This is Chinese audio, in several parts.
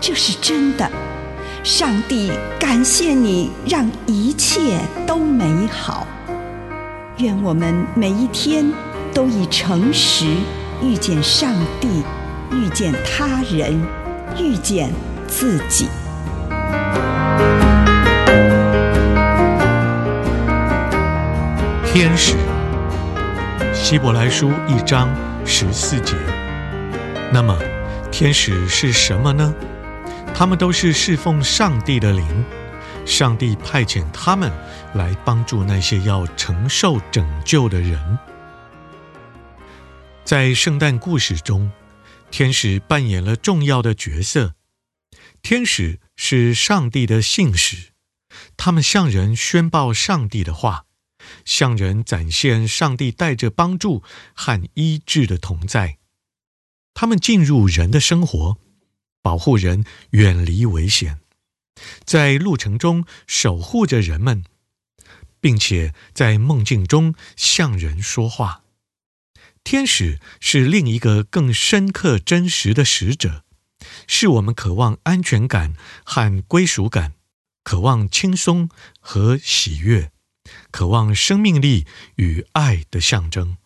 这是真的，上帝感谢你，让一切都美好。愿我们每一天都以诚实遇见上帝，遇见他人，遇见自己。天使，希伯来书一章十四节。那么，天使是什么呢？他们都是侍奉上帝的灵，上帝派遣他们来帮助那些要承受拯救的人。在圣诞故事中，天使扮演了重要的角色。天使是上帝的信使，他们向人宣报上帝的话，向人展现上帝带着帮助和医治的同在。他们进入人的生活。保护人远离危险，在路程中守护着人们，并且在梦境中向人说话。天使是另一个更深刻、真实的使者，是我们渴望安全感和归属感，渴望轻松和喜悦，渴望生命力与爱的象征。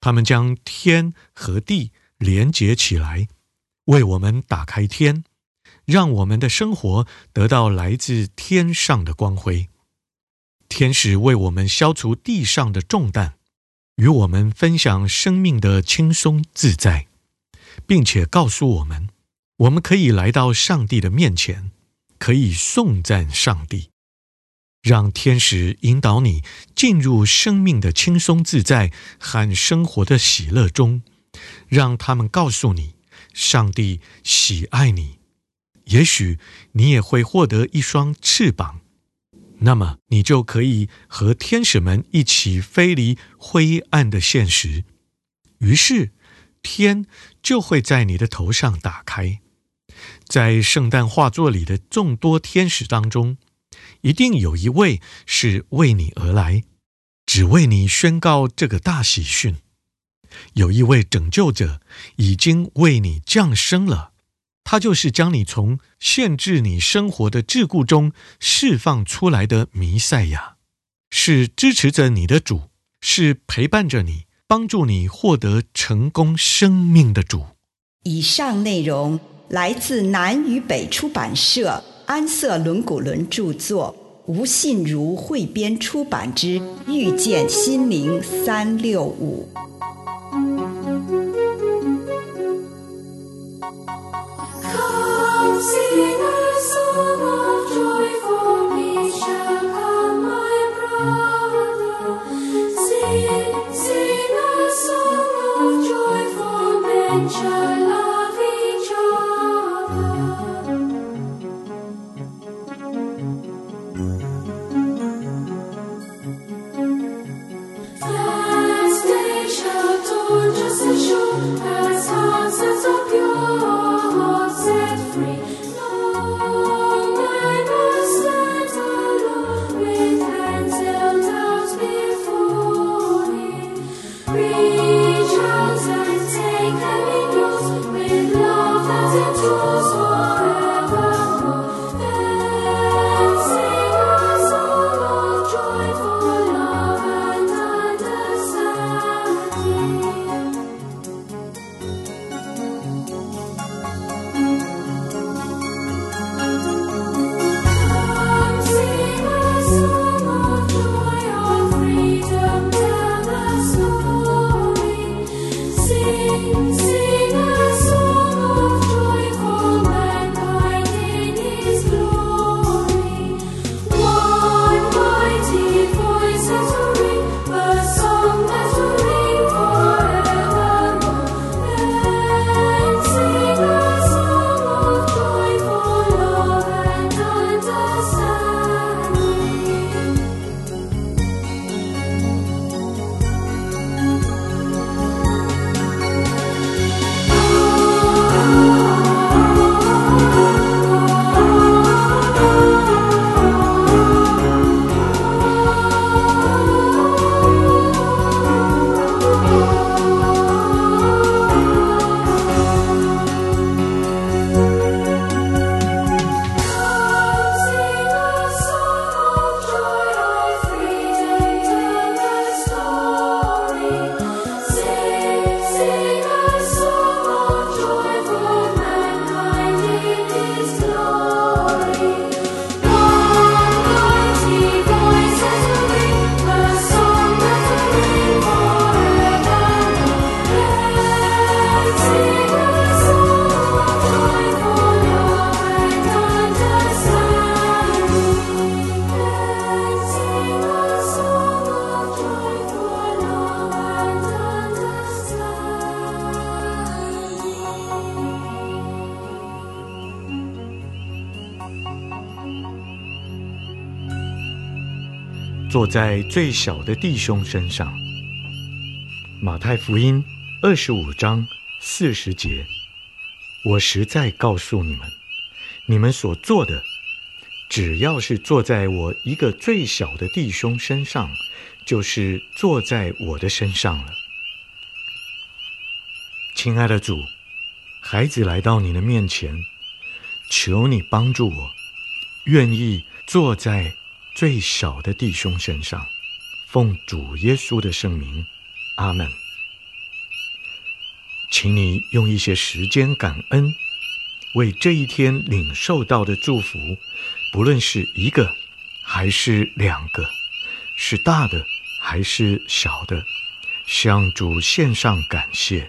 他们将天和地连接起来。为我们打开天，让我们的生活得到来自天上的光辉。天使为我们消除地上的重担，与我们分享生命的轻松自在，并且告诉我们，我们可以来到上帝的面前，可以颂赞上帝。让天使引导你进入生命的轻松自在和生活的喜乐中，让他们告诉你。上帝喜爱你，也许你也会获得一双翅膀，那么你就可以和天使们一起飞离灰暗的现实。于是，天就会在你的头上打开。在圣诞画作里的众多天使当中，一定有一位是为你而来，只为你宣告这个大喜讯。有一位拯救者已经为你降生了，他就是将你从限制你生活的桎梏中释放出来的弥赛亚，是支持着你的主，是陪伴着你、帮助你获得成功生命的主。以上内容来自南与北出版社安瑟伦古伦著作，吴信如汇编出版之《遇见心灵三六五》。坐在最小的弟兄身上。马太福音二十五章四十节，我实在告诉你们，你们所做的，只要是坐在我一个最小的弟兄身上，就是坐在我的身上了。亲爱的主，孩子来到你的面前，求你帮助我，愿意坐在最小的弟兄身上，奉主耶稣的圣名。阿门。请你用一些时间感恩，为这一天领受到的祝福，不论是一个还是两个，是大的还是小的，向主献上感谢。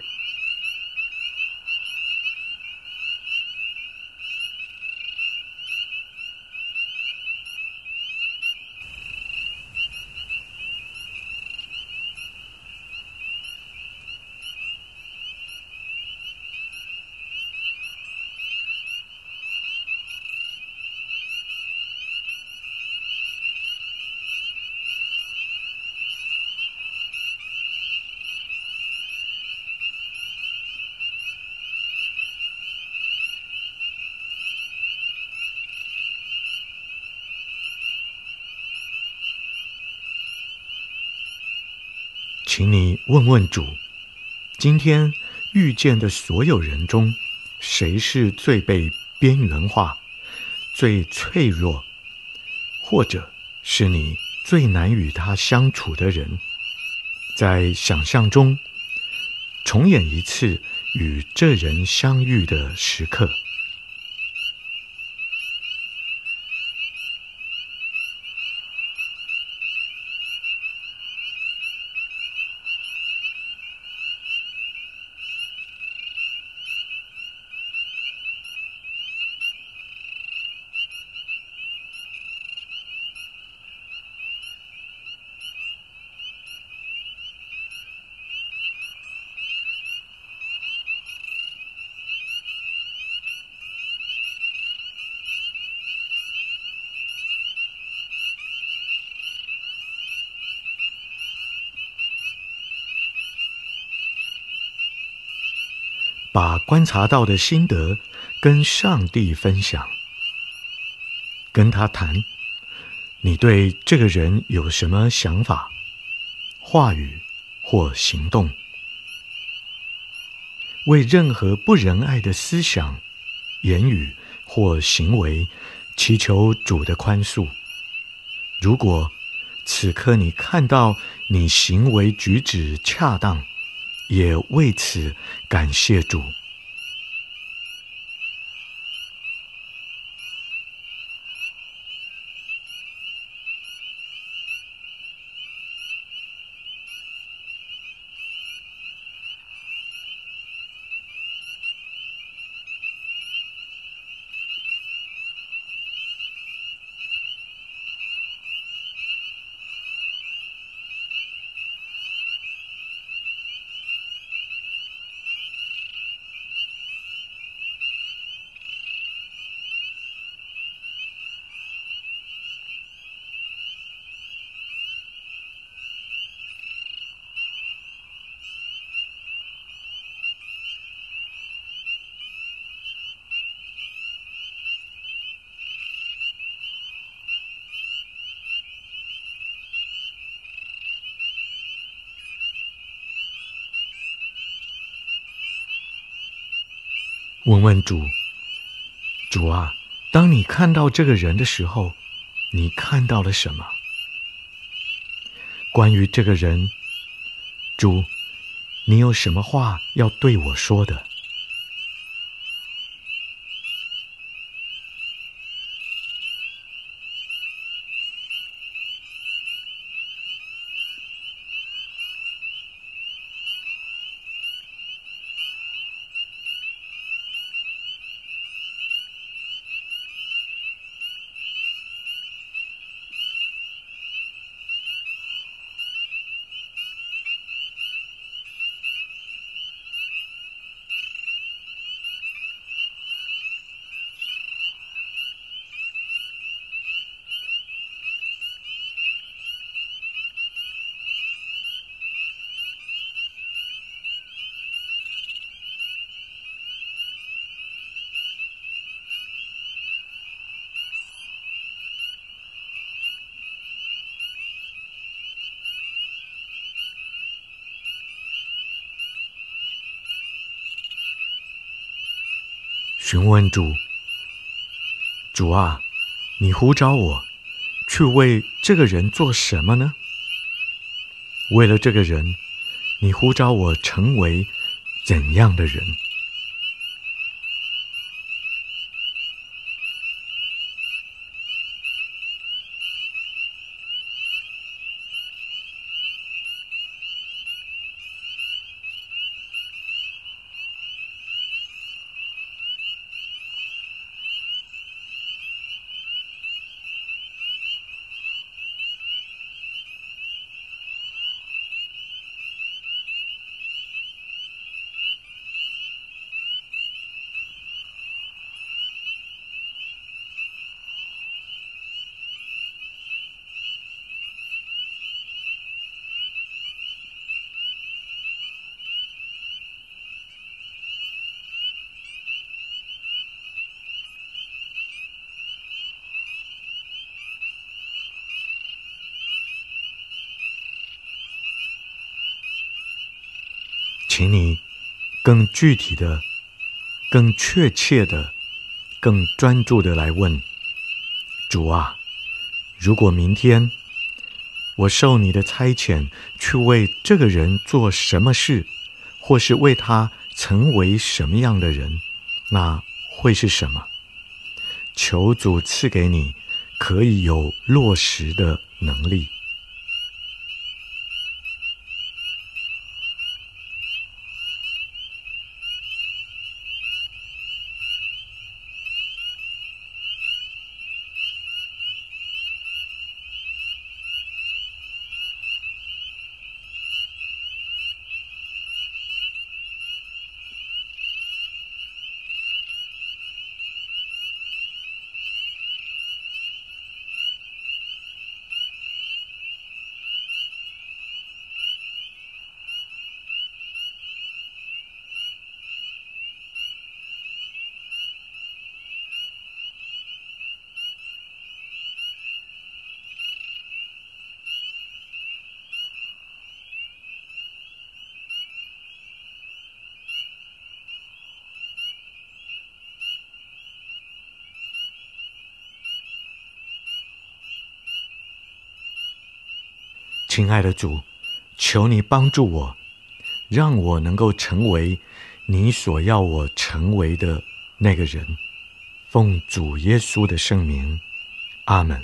请你问问主，今天遇见的所有人中，谁是最被边缘化、最脆弱，或者是你最难与他相处的人？在想象中，重演一次与这人相遇的时刻。把观察到的心得跟上帝分享，跟他谈，你对这个人有什么想法、话语或行动？为任何不仁爱的思想、言语或行为，祈求主的宽恕。如果此刻你看到你行为举止恰当，也为此感谢主。问问主，主啊，当你看到这个人的时候，你看到了什么？关于这个人，主，你有什么话要对我说的？询问主：“主啊，你呼召我去为这个人做什么呢？为了这个人，你呼召我成为怎样的人？”请你更具体的、更确切的、更专注的来问主啊，如果明天我受你的差遣去为这个人做什么事，或是为他成为什么样的人，那会是什么？求主赐给你可以有落实的能力。亲爱的主，求你帮助我，让我能够成为你所要我成为的那个人。奉主耶稣的圣名，阿门。